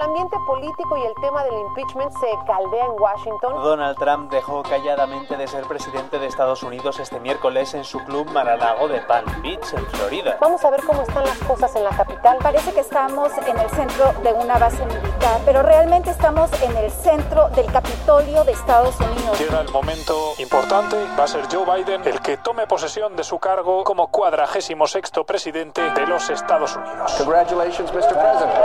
El ambiente político y el tema del impeachment se caldea en Washington. Donald Trump dejó calladamente de ser presidente de Estados Unidos este miércoles en su club Mar-a-Lago de Palm Beach, en Florida. Vamos a ver cómo están las cosas en la capital. Parece que estamos en el centro de una base militar, pero realmente estamos en el centro del Capitolio de Estados Unidos. Llega el momento importante. Va a ser Joe Biden el que tome posesión de su cargo como cuadragésimo sexto presidente de los Estados Unidos. Congratulations, Mr. President.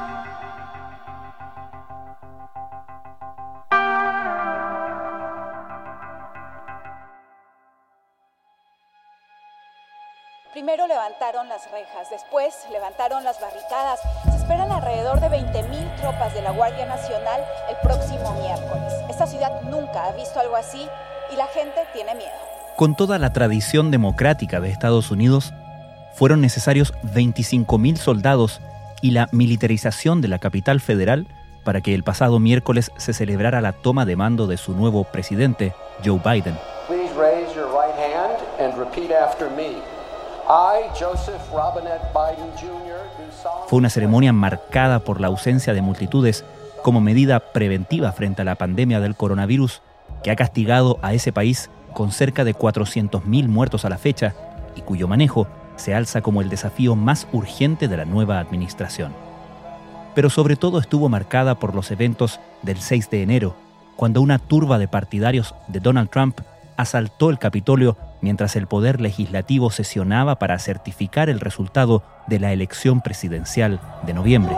Primero levantaron las rejas, después levantaron las barricadas. Se esperan alrededor de 20.000 tropas de la Guardia Nacional el próximo miércoles. Esta ciudad nunca ha visto algo así y la gente tiene miedo. Con toda la tradición democrática de Estados Unidos, fueron necesarios 25.000 soldados y la militarización de la capital federal para que el pasado miércoles se celebrara la toma de mando de su nuevo presidente, Joe Biden. Please raise your right hand and repeat after me. Fue una ceremonia marcada por la ausencia de multitudes como medida preventiva frente a la pandemia del coronavirus que ha castigado a ese país con cerca de 400.000 muertos a la fecha y cuyo manejo se alza como el desafío más urgente de la nueva administración. Pero sobre todo estuvo marcada por los eventos del 6 de enero, cuando una turba de partidarios de Donald Trump asaltó el Capitolio mientras el Poder Legislativo sesionaba para certificar el resultado de la elección presidencial de noviembre.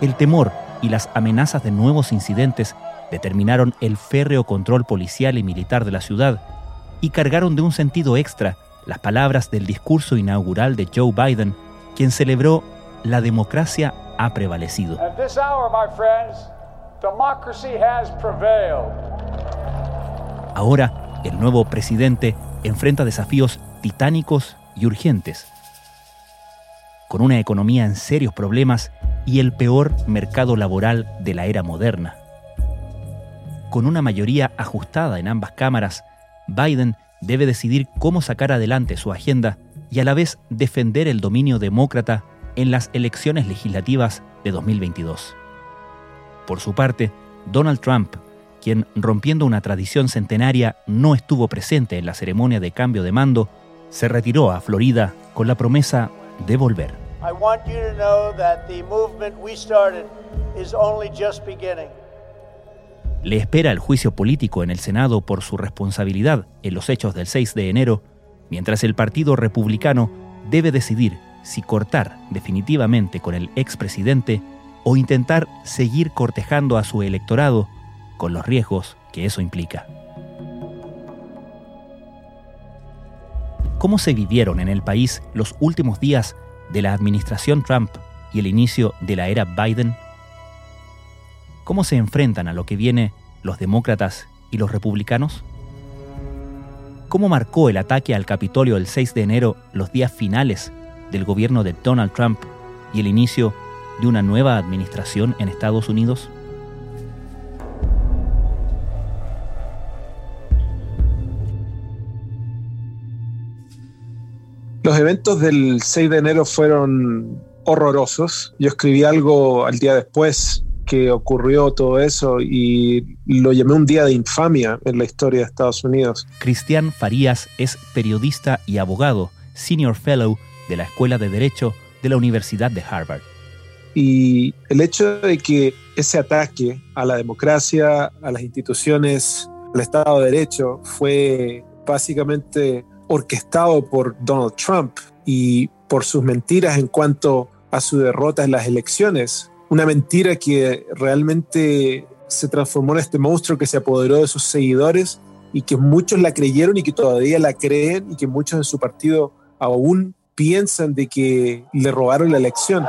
El temor y las amenazas de nuevos incidentes determinaron el férreo control policial y militar de la ciudad y cargaron de un sentido extra las palabras del discurso inaugural de Joe Biden, quien celebró la democracia ha prevalecido. Ahora, el nuevo presidente enfrenta desafíos titánicos y urgentes. Con una economía en serios problemas y el peor mercado laboral de la era moderna. Con una mayoría ajustada en ambas cámaras, Biden debe decidir cómo sacar adelante su agenda y a la vez defender el dominio demócrata en las elecciones legislativas de 2022. Por su parte, Donald Trump, quien rompiendo una tradición centenaria no estuvo presente en la ceremonia de cambio de mando, se retiró a Florida con la promesa de volver. I want you to know that the movement we started is only just beginning. Le espera el juicio político en el Senado por su responsabilidad en los hechos del 6 de enero, mientras el Partido Republicano debe decidir si cortar definitivamente con el expresidente o intentar seguir cortejando a su electorado con los riesgos que eso implica. ¿Cómo se vivieron en el país los últimos días de la administración Trump y el inicio de la era Biden? ¿Cómo se enfrentan a lo que viene los demócratas y los republicanos? ¿Cómo marcó el ataque al Capitolio el 6 de enero los días finales del gobierno de Donald Trump y el inicio de una nueva administración en Estados Unidos? Los eventos del 6 de enero fueron horrorosos. Yo escribí algo al día después que ocurrió todo eso y lo llamé un día de infamia en la historia de Estados Unidos. Cristian Farías es periodista y abogado, senior fellow de la Escuela de Derecho de la Universidad de Harvard. Y el hecho de que ese ataque a la democracia, a las instituciones, al Estado de Derecho, fue básicamente orquestado por Donald Trump y por sus mentiras en cuanto a su derrota en las elecciones. Una mentira que realmente se transformó en este monstruo que se apoderó de sus seguidores y que muchos la creyeron y que todavía la creen y que muchos en su partido aún piensan de que le robaron la elección.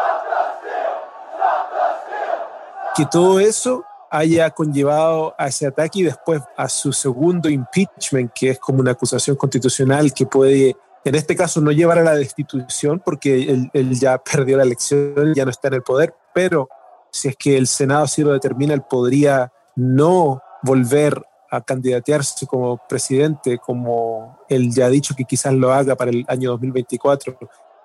Que todo eso haya conllevado a ese ataque y después a su segundo impeachment, que es como una acusación constitucional que puede en este caso no llevar a la destitución porque él, él, ya perdió la elección, ya no está en el poder, pero si es que el Senado así lo determina, él podría no volver a candidatearse como presidente, como él ya ha dicho que quizás lo haga para el año 2024,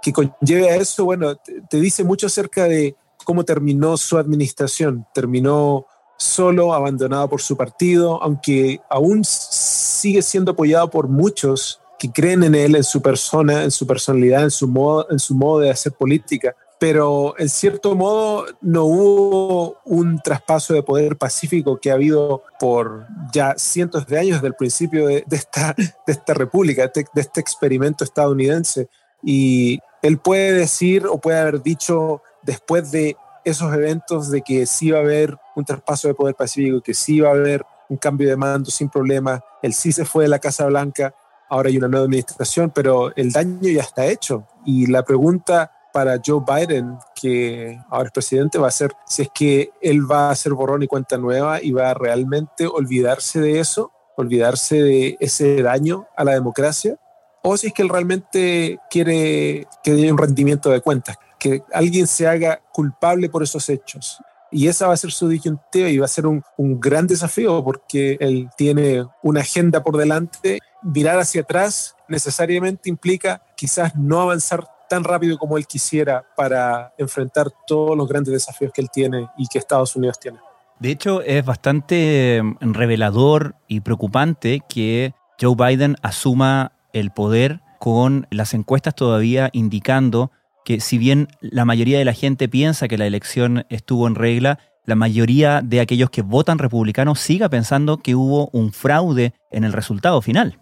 que conlleve a eso, bueno, te, te dice mucho acerca de cómo terminó su administración. Terminó solo, abandonado por su partido, aunque aún sigue siendo apoyado por muchos que creen en él, en su persona, en su personalidad, en su modo, en su modo de hacer política. Pero en cierto modo no hubo un traspaso de poder pacífico que ha habido por ya cientos de años desde el principio de, de esta, de esta república, de, de este experimento estadounidense. Y él puede decir o puede haber dicho después de esos eventos de que sí va a haber un traspaso de poder pacífico, que sí va a haber un cambio de mando sin problema, él sí se fue de la Casa Blanca, ahora hay una nueva administración, pero el daño ya está hecho. Y la pregunta para Joe Biden, que ahora es presidente, va a ser si es que él va a hacer borrón y cuenta nueva y va a realmente olvidarse de eso, olvidarse de ese daño a la democracia, o si es que él realmente quiere que haya un rendimiento de cuentas, que alguien se haga culpable por esos hechos. Y esa va a ser su disyuntiva y va a ser un, un, gran desafío porque él tiene una agenda por delante. Mirar hacia atrás necesariamente implica quizás no avanzar tan rápido como él quisiera para enfrentar todos los grandes desafíos que él tiene y que Estados Unidos tiene. De hecho, es bastante revelador y preocupante que Joe Biden asuma el poder con las encuestas todavía indicando que si bien la mayoría de la gente piensa que la elección estuvo en regla, la mayoría de aquellos que votan republicanos siga pensando que hubo un fraude en el resultado final.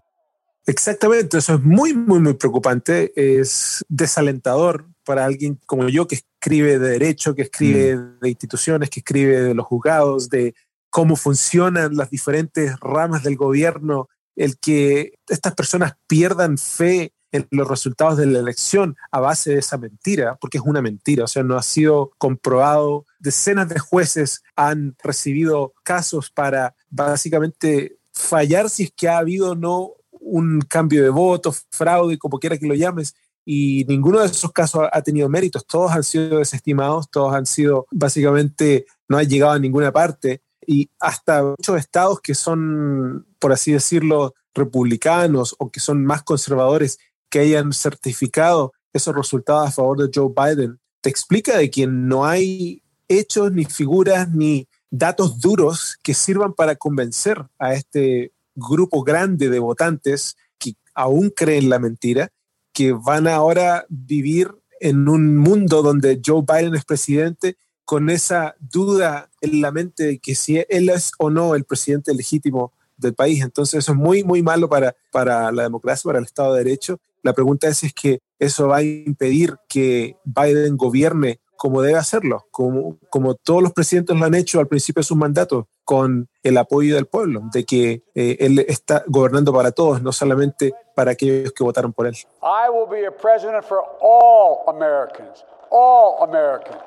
Exactamente, eso es muy, muy, muy preocupante, es desalentador para alguien como yo que escribe de derecho, que escribe mm. de instituciones, que escribe de los juzgados, de cómo funcionan las diferentes ramas del gobierno, el que estas personas pierdan fe los resultados de la elección a base de esa mentira, porque es una mentira, o sea, no ha sido comprobado. Decenas de jueces han recibido casos para básicamente fallar si es que ha habido o no un cambio de voto, fraude, como quiera que lo llames, y ninguno de esos casos ha tenido méritos, todos han sido desestimados, todos han sido básicamente, no han llegado a ninguna parte, y hasta muchos estados que son, por así decirlo, republicanos o que son más conservadores que hayan certificado esos resultados a favor de Joe Biden, te explica de que no hay hechos, ni figuras, ni datos duros que sirvan para convencer a este grupo grande de votantes que aún creen la mentira, que van ahora vivir en un mundo donde Joe Biden es presidente con esa duda en la mente de que si él es o no el presidente legítimo del país. Entonces eso es muy, muy malo para, para la democracia, para el Estado de Derecho la pregunta es, es que eso va a impedir que Biden gobierne como debe hacerlo, como, como todos los presidentes lo han hecho al principio de sus mandatos, con el apoyo del pueblo, de que eh, él está gobernando para todos, no solamente para aquellos que votaron por él. I will be a president for all Americans, all Americans.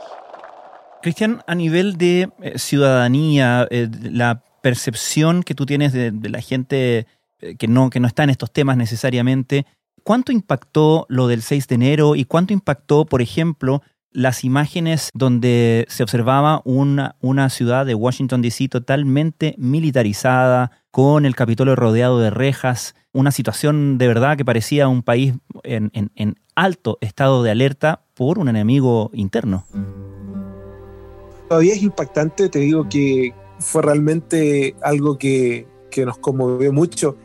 Cristian, a nivel de eh, ciudadanía, eh, la percepción que tú tienes de, de la gente eh, que, no, que no está en estos temas necesariamente, ¿Cuánto impactó lo del 6 de enero y cuánto impactó, por ejemplo, las imágenes donde se observaba una, una ciudad de Washington, D.C. totalmente militarizada, con el Capitolio rodeado de rejas, una situación de verdad que parecía un país en, en, en alto estado de alerta por un enemigo interno? Todavía es impactante, te digo que fue realmente algo que, que nos conmovió mucho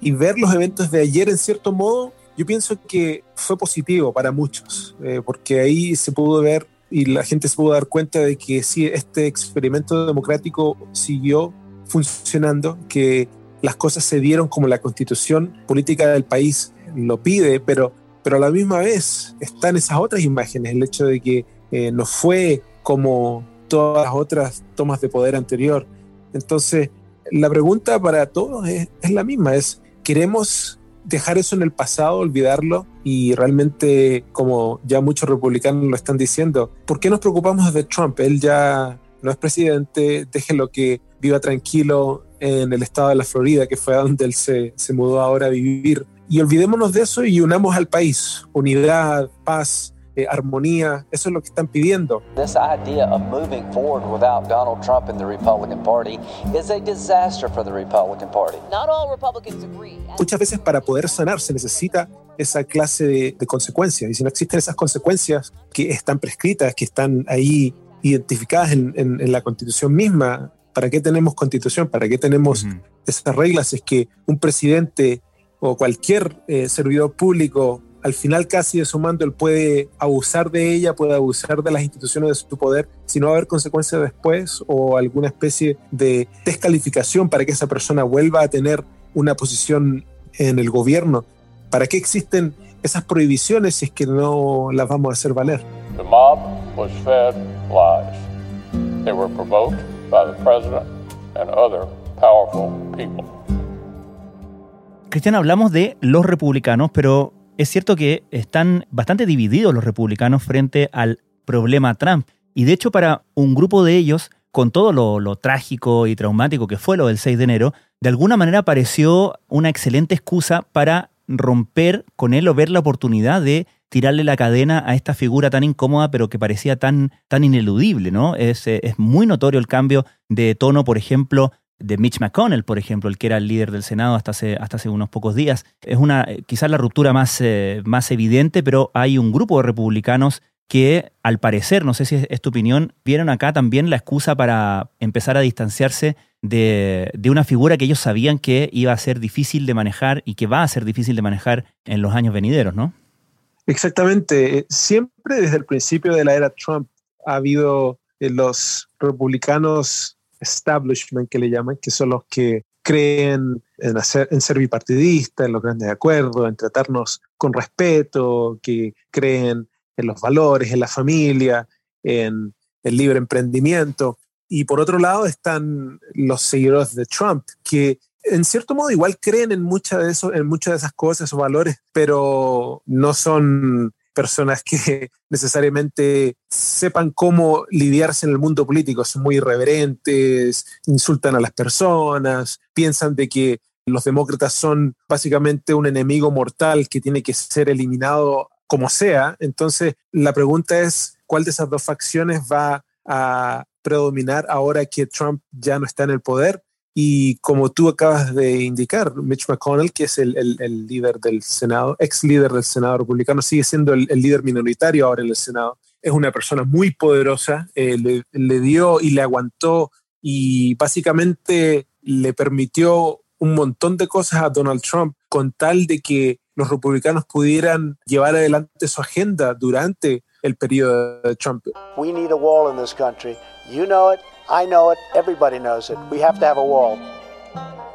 y ver los eventos de ayer en cierto modo yo pienso que fue positivo para muchos, eh, porque ahí se pudo ver y la gente se pudo dar cuenta de que sí, este experimento democrático siguió funcionando, que las cosas se dieron como la constitución política del país lo pide, pero, pero a la misma vez están esas otras imágenes, el hecho de que eh, no fue como todas las otras tomas de poder anterior. Entonces, la pregunta para todos es, es la misma, es, ¿queremos dejar eso en el pasado, olvidarlo y realmente, como ya muchos republicanos lo están diciendo, ¿por qué nos preocupamos de Trump? Él ya no es presidente, déjelo que viva tranquilo en el estado de la Florida, que fue donde él se, se mudó ahora a vivir. y olvidémonos de eso y unamos al país. Unidad, paz, eh, armonía, eso es lo que están pidiendo. This idea of moving forward without Donald Trump in the Republican Party is a disaster for the Republican Party. Not all Republicans agree. Muchas veces para poder sanar se necesita esa clase de, de consecuencias y si no existen esas consecuencias que están prescritas, que están ahí identificadas en, en, en la constitución misma, ¿para qué tenemos constitución? ¿Para qué tenemos uh -huh. esas reglas? Es que un presidente o cualquier eh, servidor público al final casi de su mando él puede abusar de ella, puede abusar de las instituciones de su poder, si no va a haber consecuencias después o alguna especie de descalificación para que esa persona vuelva a tener una posición en el gobierno. ¿Para qué existen esas prohibiciones si es que no las vamos a hacer valer? The mob was fed lies. They were provoked by the president and other powerful people. Cristian, hablamos de los republicanos, pero es cierto que están bastante divididos los republicanos frente al problema Trump. Y de hecho, para un grupo de ellos, con todo lo, trágico y traumático que fue lo del 6 de enero, de alguna manera pareció una excelente excusa para romper con él o ver la oportunidad de tirarle la cadena a esta figura tan incómoda, pero que parecía tan, tan ineludible, ¿no? Es, es muy notorio el cambio de tono, por ejemplo, de Mitch McConnell, por ejemplo, el que era el líder del Senado hasta hace, hasta hace unos pocos días. Es una quizás la ruptura más, eh, más evidente, pero hay un grupo de republicanos que, al parecer, no sé si es, es, tu opinión, vieron acá también la excusa para empezar a distanciarse de, de, una figura que ellos sabían que iba a ser difícil de manejar y que va a ser difícil de manejar en los años venideros, ¿no? Exactamente. Siempre desde el principio de la era Trump ha habido eh, los republicanos establishment que le llaman, que son los que creen en, hacer, en ser bipartidistas, en los grandes acuerdos, en tratarnos con respeto, que creen en los valores, en la familia, en el libre emprendimiento. Y por otro lado están los seguidores de Trump, que en cierto modo igual creen en muchas de, eso, en muchas de esas cosas, esos valores, pero no son personas que necesariamente sepan cómo lidiarse en el mundo político, son muy irreverentes, insultan a las personas, piensan de que los demócratas son básicamente un enemigo mortal que tiene que ser eliminado como sea. Entonces, la pregunta es, ¿cuál de esas dos facciones va a predominar ahora que Trump ya no está en el poder? Y como tú acabas de indicar, Mitch McConnell, que es el, líder del Senado, ex líder del Senado republicano, sigue siendo el, el, líder minoritario ahora en el Senado. Es una persona muy poderosa, eh, le, le, dio y le aguantó y básicamente le permitió un montón de cosas a Donald Trump con tal de que los republicanos pudieran llevar adelante su agenda durante el periodo de Trump. We need a wall in this country. You know it. I know it, everybody knows it. We have to have a wall.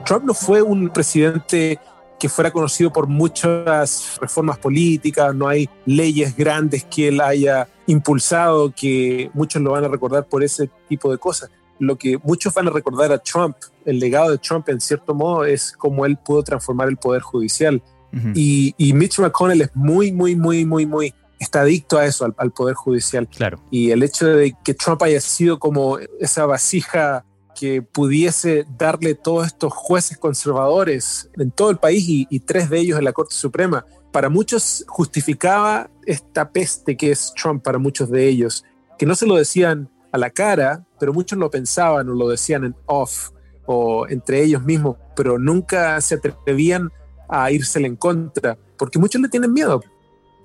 Trump no fue un presidente que fuera conocido por muchas reformas políticas, no hay leyes grandes que él haya impulsado, que muchos lo van a recordar por ese tipo de cosas. Lo que muchos van a recordar a Trump, el legado de Trump en cierto modo, es cómo él pudo transformar el poder judicial. Uh -huh. y, y Mitch McConnell es muy, muy, muy, muy, muy está adicto a eso, al, al, poder judicial. Claro. Y el hecho de que Trump haya sido como esa vasija que pudiese darle todos estos jueces conservadores en todo el país y, y, tres de ellos en la Corte Suprema, para muchos justificaba esta peste que es Trump para muchos de ellos, que no se lo decían a la cara, pero muchos lo pensaban o lo decían en off o entre ellos mismos, pero nunca se atrevían a írsele en contra, porque muchos le tienen miedo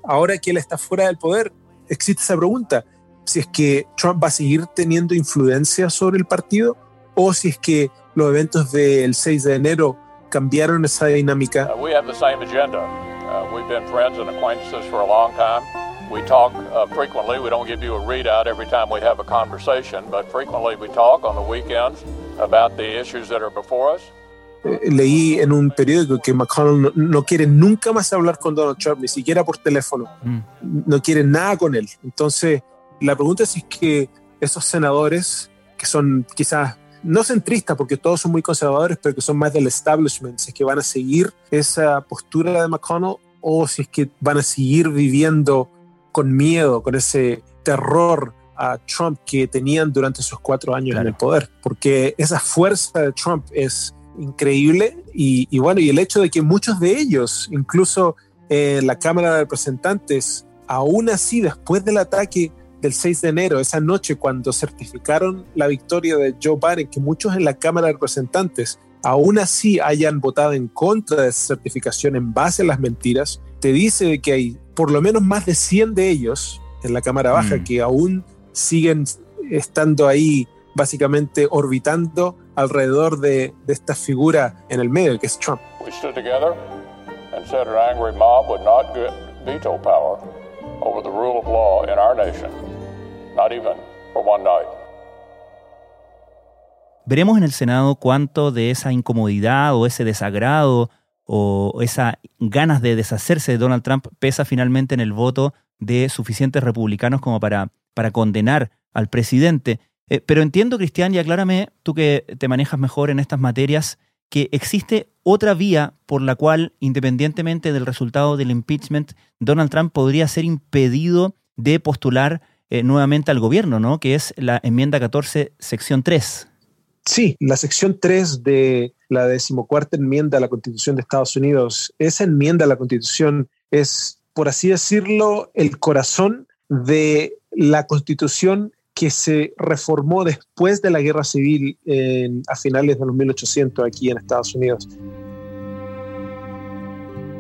ahora que él está fuera del poder, existe esa pregunta, si es que Trump va a seguir teniendo influencia sobre el partido o si es que los eventos del 6 de enero cambiaron esa dinámica. Uh, we have the same agenda. Uh, we've been friends and acquaintances for a long time. We talk uh, frequently. We don't give you a readout every time we have a conversation, but frequently we talk on the weekends about the issues that are before us. Leí en un periódico que McConnell no, no, quiere nunca más hablar con Donald Trump, ni siquiera por teléfono. Mm. No quiere nada con él. Entonces, la pregunta es si es que esos senadores, que son quizás no centristas, porque todos son muy conservadores, pero que son más del establishment, si es que van a seguir esa postura de McConnell o si es que van a seguir viviendo con miedo, con ese terror a Trump que tenían durante esos cuatro años claro. en el poder. Porque esa fuerza de Trump es increíble y, bueno, y el hecho de que muchos de ellos, incluso en la Cámara de Representantes, aún así, después del ataque del 6 de enero, esa noche cuando certificaron la victoria de Joe Biden, que muchos en la Cámara de Representantes aún así hayan votado en contra de esa certificación en base a las mentiras, te dice que hay por lo menos más de 100 de ellos en la Cámara Baja mm. que aún siguen estando ahí básicamente orbitando alrededor de, de, esta figura en el medio, que es Trump. We stood together and said our angry mob would not get veto power over the rule of law in our nation, not even for one night. Veremos en el Senado cuánto de esa incomodidad o ese desagrado o esa ganas de deshacerse de Donald Trump pesa finalmente en el voto de suficientes republicanos como para, para condenar al presidente. Eh, pero entiendo, Cristian, y aclárame, tú que te manejas mejor en estas materias, que existe otra vía por la cual, independientemente del resultado del impeachment, Donald Trump podría ser impedido de postular eh, nuevamente al gobierno, ¿no? Que es la enmienda 14, sección 3. Sí, la sección 3 de la decimocuarta enmienda a la Constitución de Estados Unidos, esa enmienda a la Constitución es, por así decirlo, el corazón de la Constitución que se reformó después de la guerra civil a finales de los 1800 aquí en Estados Unidos.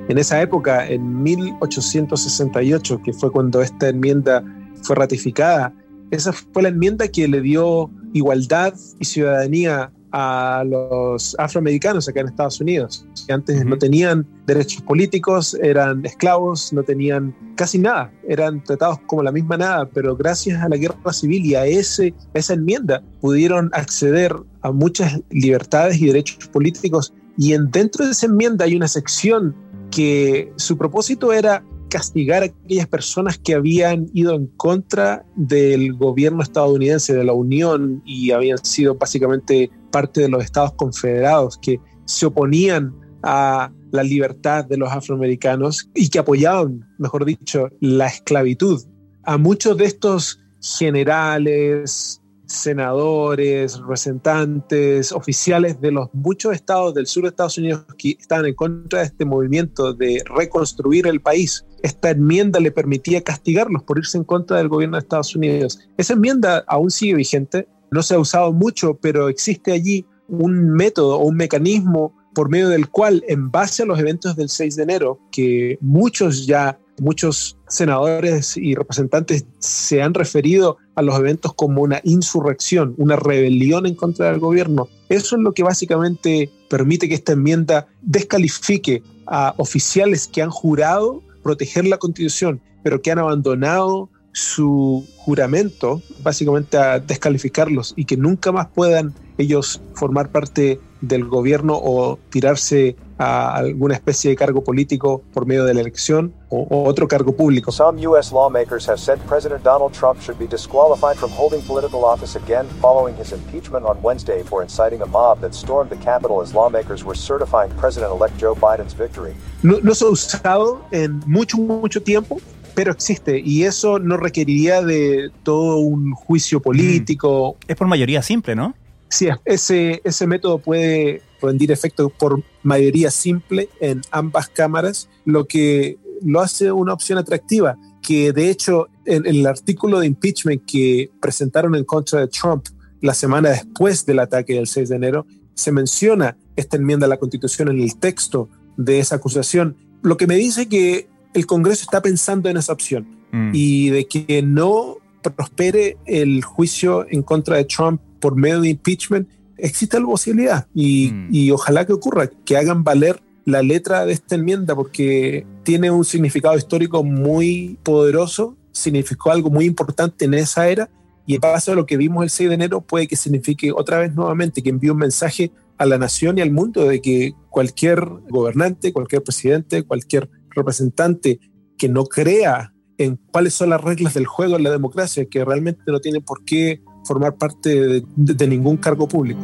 En esa época, en 1868, que fue cuando esta enmienda fue ratificada, esa fue la enmienda que le dio igualdad y ciudadanía a los afroamericanos acá en Estados Unidos, que antes no tenían derechos políticos, eran esclavos, no tenían casi nada, eran tratados como la misma nada, pero gracias a la guerra civil y a, ese, esa enmienda pudieron acceder a muchas libertades y derechos políticos. Y en, dentro de esa enmienda hay una sección que su propósito era castigar a aquellas personas que habían ido en contra del gobierno estadounidense, de la Unión, y habían sido básicamente parte de los Estados Confederados, que se oponían a la libertad de los afroamericanos y que apoyaban, mejor dicho, la esclavitud. A muchos de estos generales, senadores, representantes, oficiales de los muchos estados del sur de Estados Unidos que estaban en contra de este movimiento de reconstruir el país. Esta enmienda le permitía castigarlos por irse en contra del gobierno de Estados Unidos. Esa enmienda aún sigue vigente, no se ha usado mucho, pero existe allí un método o un mecanismo por medio del cual, en base a los eventos del 6 de enero, que muchos ya muchos senadores y representantes se han referido a los eventos como una insurrección, una rebelión en contra del gobierno. Eso es lo que básicamente permite que esta enmienda descalifique a oficiales que han jurado proteger la constitución, pero que han abandonado su juramento, básicamente a descalificarlos y que nunca más puedan ellos formar parte del gobierno o tirarse a alguna especie de cargo político por medio de la elección o, o, otro cargo público. Some U.S. lawmakers have said President Donald Trump should be disqualified from holding political office again following his impeachment on Wednesday for inciting a mob that stormed the Capitol as lawmakers were certifying President-elect Joe Biden's victory. No, no se ha usado en mucho, mucho tiempo, pero existe y eso no requeriría de todo un juicio político. Es por mayoría simple, ¿no? Sí, ese, ese método puede rendir efecto por mayoría simple en ambas cámaras, lo que lo hace una opción atractiva, que de hecho en, el artículo de impeachment que presentaron en contra de Trump la semana después del ataque del 6 de enero, se menciona esta enmienda a la Constitución en el texto de esa acusación, lo que me dice que el Congreso está pensando en esa opción mm. y de que no prospere el juicio en contra de Trump por medio de impeachment, existe la posibilidad y, mm. y ojalá que ocurra, que hagan valer la letra de esta enmienda porque tiene un significado histórico muy poderoso, significó algo muy importante en esa era y en base a lo que vimos el 6 de enero puede que signifique otra vez nuevamente que envíe un mensaje a la nación y al mundo de que cualquier gobernante, cualquier presidente, cualquier representante que no crea en cuáles son las reglas del juego en la democracia, que realmente no tiene por qué formar parte de, de, de ningún cargo público.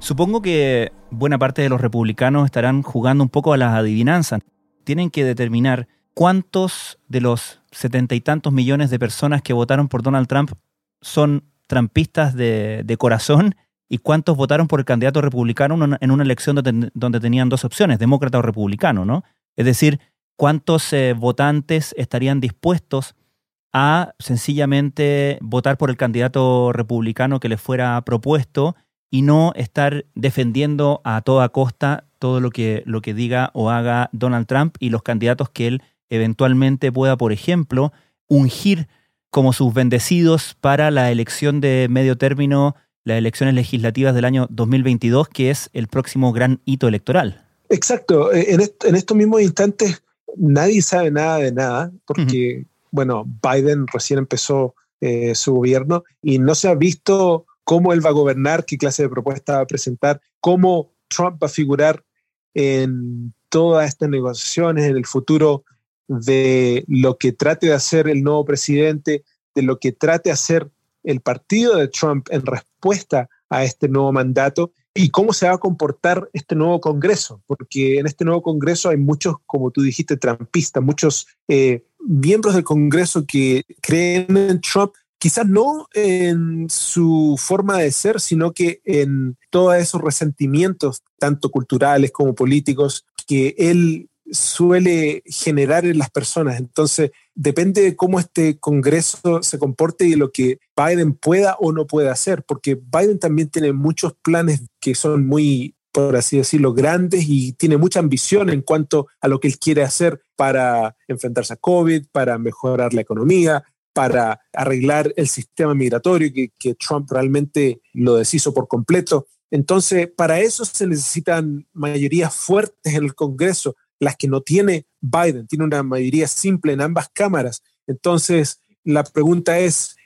Supongo que buena parte de los republicanos estarán jugando un poco a las adivinanzas. Tienen que determinar ¿cuántos de los setenta y tantos millones de personas que votaron por Donald Trump son trampistas de, corazón y cuántos votaron por el candidato republicano en una elección donde, tenían dos opciones, demócrata o republicano, ¿no? Es decir, cuántos eh, votantes estarían dispuestos a sencillamente votar por el candidato republicano que les fuera propuesto y no estar defendiendo a toda costa todo lo que, lo que diga o haga Donald Trump y los candidatos que él eventualmente pueda, por ejemplo, ungir como sus bendecidos para la elección de medio término, las elecciones legislativas del año 2022, que es el próximo gran hito electoral. Exacto. Eh, en, estos mismos instantes nadie sabe nada de nada, porque, bueno, Biden recién empezó eh, su gobierno y no se ha visto cómo él va a gobernar, qué clase de propuesta va a presentar, cómo Trump va a figurar en todas estas negociaciones, en el futuro de lo que trate de hacer el nuevo presidente, de lo que trate de hacer el partido de Trump en respuesta a este nuevo mandato y cómo se va a comportar este nuevo Congreso, porque en este nuevo Congreso hay muchos, como tú dijiste, trampistas, muchos eh, miembros del Congreso que creen en Trump, quizás no en su forma de ser, sino que en todos esos resentimientos, tanto culturales como políticos, que él suele generar en las personas. Entonces, depende de cómo este Congreso se comporte y lo que Biden pueda o no pueda hacer, porque Biden también tiene muchos planes que son muy, por así decirlo, grandes y tiene mucha ambición en cuanto a lo que él quiere hacer para enfrentarse a COVID, para mejorar la economía, para arreglar el sistema migratorio que, que Trump realmente lo deshizo por completo. Entonces, para eso se necesitan mayorías fuertes en el Congreso las que no tiene Biden, tiene una mayoría simple en ambas cámaras. Entonces, la pregunta es,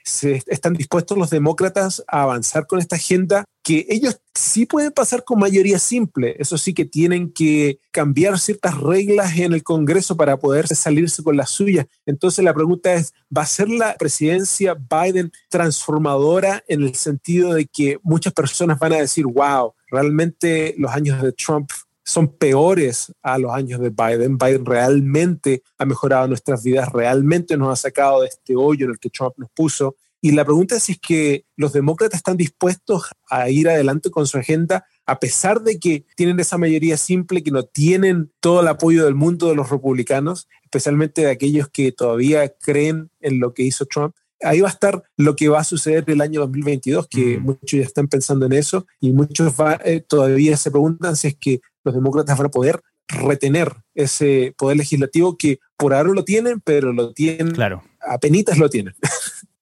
¿están dispuestos los demócratas a avanzar con esta agenda? Que ellos sí pueden pasar con mayoría simple, eso sí que tienen que cambiar ciertas reglas en el Congreso para poder salirse con las suyas. Entonces la pregunta es, ¿va a ser la presidencia Biden transformadora en el sentido de que muchas personas van a decir, wow, realmente los años de Trump son peores a los años de Biden. Biden realmente ha mejorado nuestras vidas, realmente nos ha sacado de este hoyo en el que Trump nos puso. Y la pregunta es si es que los demócratas están dispuestos a ir adelante con su agenda a pesar de que tienen esa mayoría simple, que no tienen todo el apoyo del mundo de los republicanos, especialmente de aquellos que todavía creen en lo que hizo Trump. Ahí va a estar lo que va a suceder el año 2022, que muchos ya están pensando en eso y muchos eh, todavía se preguntan si es que los demócratas van a poder retener ese poder legislativo que por ahora lo tienen, pero lo tienen, claro. penitas lo tienen.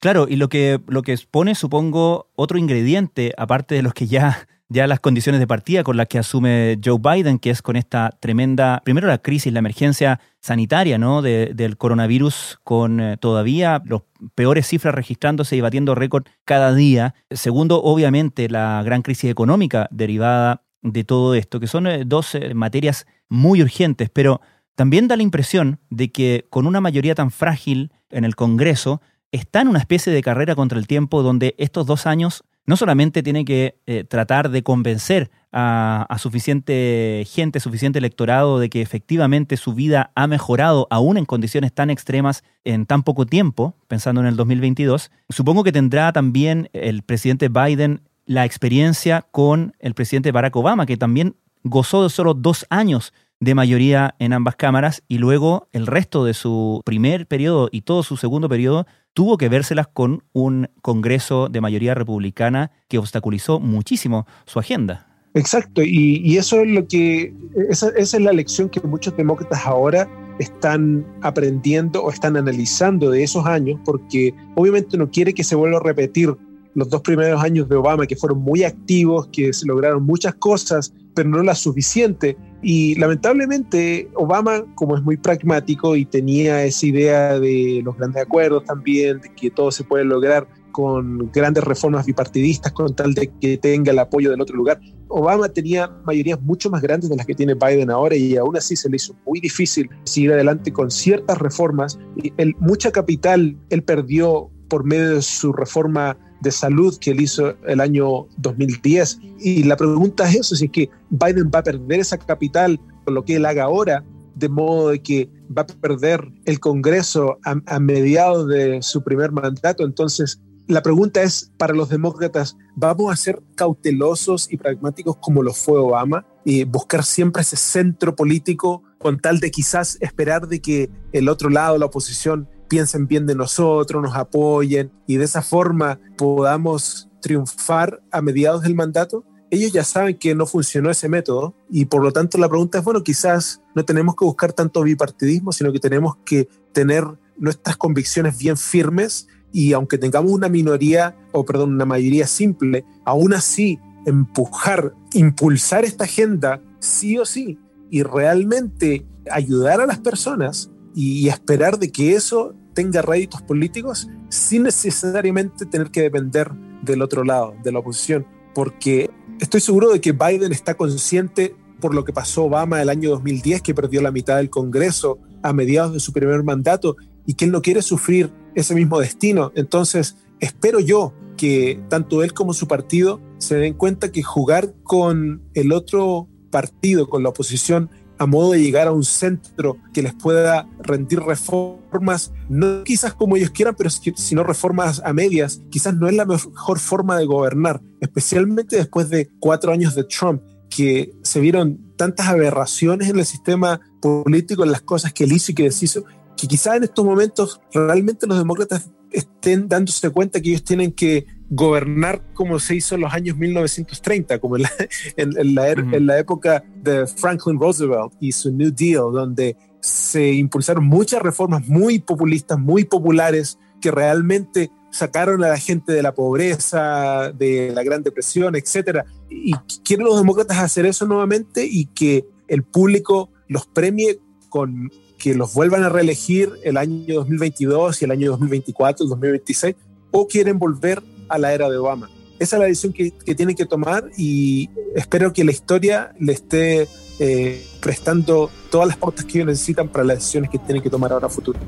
Claro, y lo que, lo que expone, supongo, otro ingrediente, aparte de los que ya, ya las condiciones de partida con las que asume Joe Biden, que es con esta tremenda, primero la crisis, la emergencia sanitaria ¿no? del coronavirus, con eh, todavía los peores cifras registrándose y batiendo récord cada día. Segundo, obviamente, la gran crisis económica derivada de todo esto, que son eh, dos eh, materias muy urgentes, pero también da la impresión de que con una mayoría tan frágil en el Congreso, está en una especie de carrera contra el tiempo donde estos dos años no solamente tiene que eh, tratar de convencer a, a, suficiente gente, suficiente electorado de que efectivamente su vida ha mejorado aún en condiciones tan extremas en tan poco tiempo, pensando en el 2022, supongo que tendrá también el presidente Biden la experiencia con el presidente Barack Obama, que también gozó de solo dos años de mayoría en ambas cámaras y luego el resto de su primer periodo y todo su segundo periodo tuvo que vérselas con un Congreso de mayoría republicana que obstaculizó muchísimo su agenda. Exacto, y, eso es lo que, esa, esa, es la lección que muchos demócratas ahora están aprendiendo o están analizando de esos años, porque obviamente no quiere que se vuelva a repetir los dos primeros años de Obama, que fueron muy activos, que se lograron muchas cosas, pero no las suficientes. Y lamentablemente Obama, como es muy pragmático y tenía esa idea de los grandes acuerdos también, de que todo se puede lograr con grandes reformas bipartidistas con tal de que tenga el apoyo del otro lugar. Obama tenía mayorías mucho más grandes de las que tiene Biden ahora y aún así se le hizo muy difícil seguir adelante con ciertas reformas. Y mucha capital él perdió por medio de su reforma de salud que él hizo el año 2010. Y la pregunta es eso, si es que Biden va a perder esa capital con lo que él haga ahora, de modo de que va a perder el Congreso a, a mediados de su primer mandato. Entonces, la pregunta es para los demócratas, ¿vamos a ser cautelosos y pragmáticos como lo fue Obama y buscar siempre ese centro político con tal de quizás esperar de que el otro lado, la oposición, piensen bien de nosotros, nos apoyen y de esa forma podamos triunfar a mediados del mandato? Ellos ya saben que no funcionó ese método y por lo tanto la pregunta es, bueno, quizás no tenemos que buscar tanto bipartidismo, sino que tenemos que tener nuestras convicciones bien firmes y aunque tengamos una minoría, o perdón, una mayoría simple, aún así empujar, impulsar esta agenda sí o sí y realmente ayudar a las personas y esperar de que eso tenga réditos políticos sin necesariamente tener que depender del otro lado, de la oposición, porque estoy seguro de que Biden está consciente por lo que pasó Obama el año 2010, que perdió la mitad del Congreso a mediados de su primer mandato y que él no quiere sufrir ese mismo destino. Entonces, espero yo que tanto él como su partido se den cuenta que jugar con el otro partido, con la oposición, a modo de llegar a un centro que les pueda rendir reformas, no quizás como ellos quieran, pero sino reformas a medias, quizás no es la mejor forma de gobernar, especialmente después de cuatro años de Trump, que se vieron tantas aberraciones en el sistema político, en las cosas que él hizo y que deshizo, que quizás en estos momentos realmente los demócratas estén dándose cuenta que ellos tienen que gobernar como se hizo en los años 1930, como en la, en, la, er, en la, época de Franklin Roosevelt y su New Deal, donde se impulsaron muchas reformas muy populistas, muy populares, que realmente sacaron a la gente de la pobreza, de la Gran Depresión, etc. Y quieren los demócratas hacer eso nuevamente y que el público los premie con que los vuelvan a reelegir el año 2022 y el año 2024, el 2026, o quieren volver a la era de Obama. Esa es la decisión que, que tienen que tomar y espero que la historia le esté eh, prestando todas las pautas que ellos necesitan para las decisiones que tienen que tomar ahora a futuro.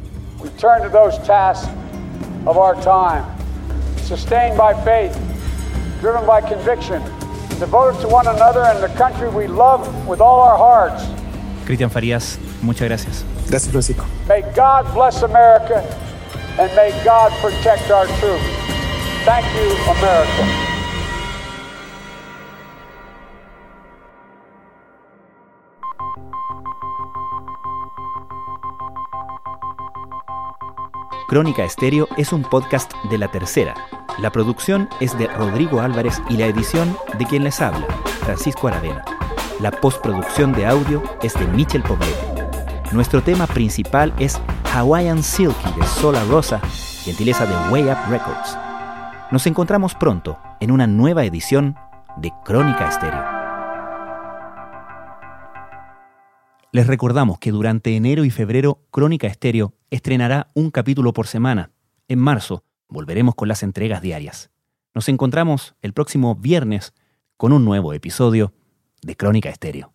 We turn to those tasks of our time, sustained by faith, driven by conviction, devoted to one another and the country we love with all our hearts. Cristian Farías, muchas gracias. Gracias, Francisco. May God bless America and may God protect our troops. Thank you, America. Crónica Estéreo es un podcast de La Tercera. La producción es de Rodrigo Álvarez y la edición de quien les habla, Francisco Aravena. La postproducción de audio es de Michel Poblete. Nuestro tema principal es Hawaiian Silky de Sola Rosa, gentileza de Way Up Records. Nos encontramos pronto en una nueva edición de Crónica Estéreo. Les recordamos que durante enero y febrero Crónica Estéreo estrenará un capítulo por semana. En marzo volveremos con las entregas diarias. Nos encontramos el próximo viernes con un nuevo episodio de Crónica Estéreo.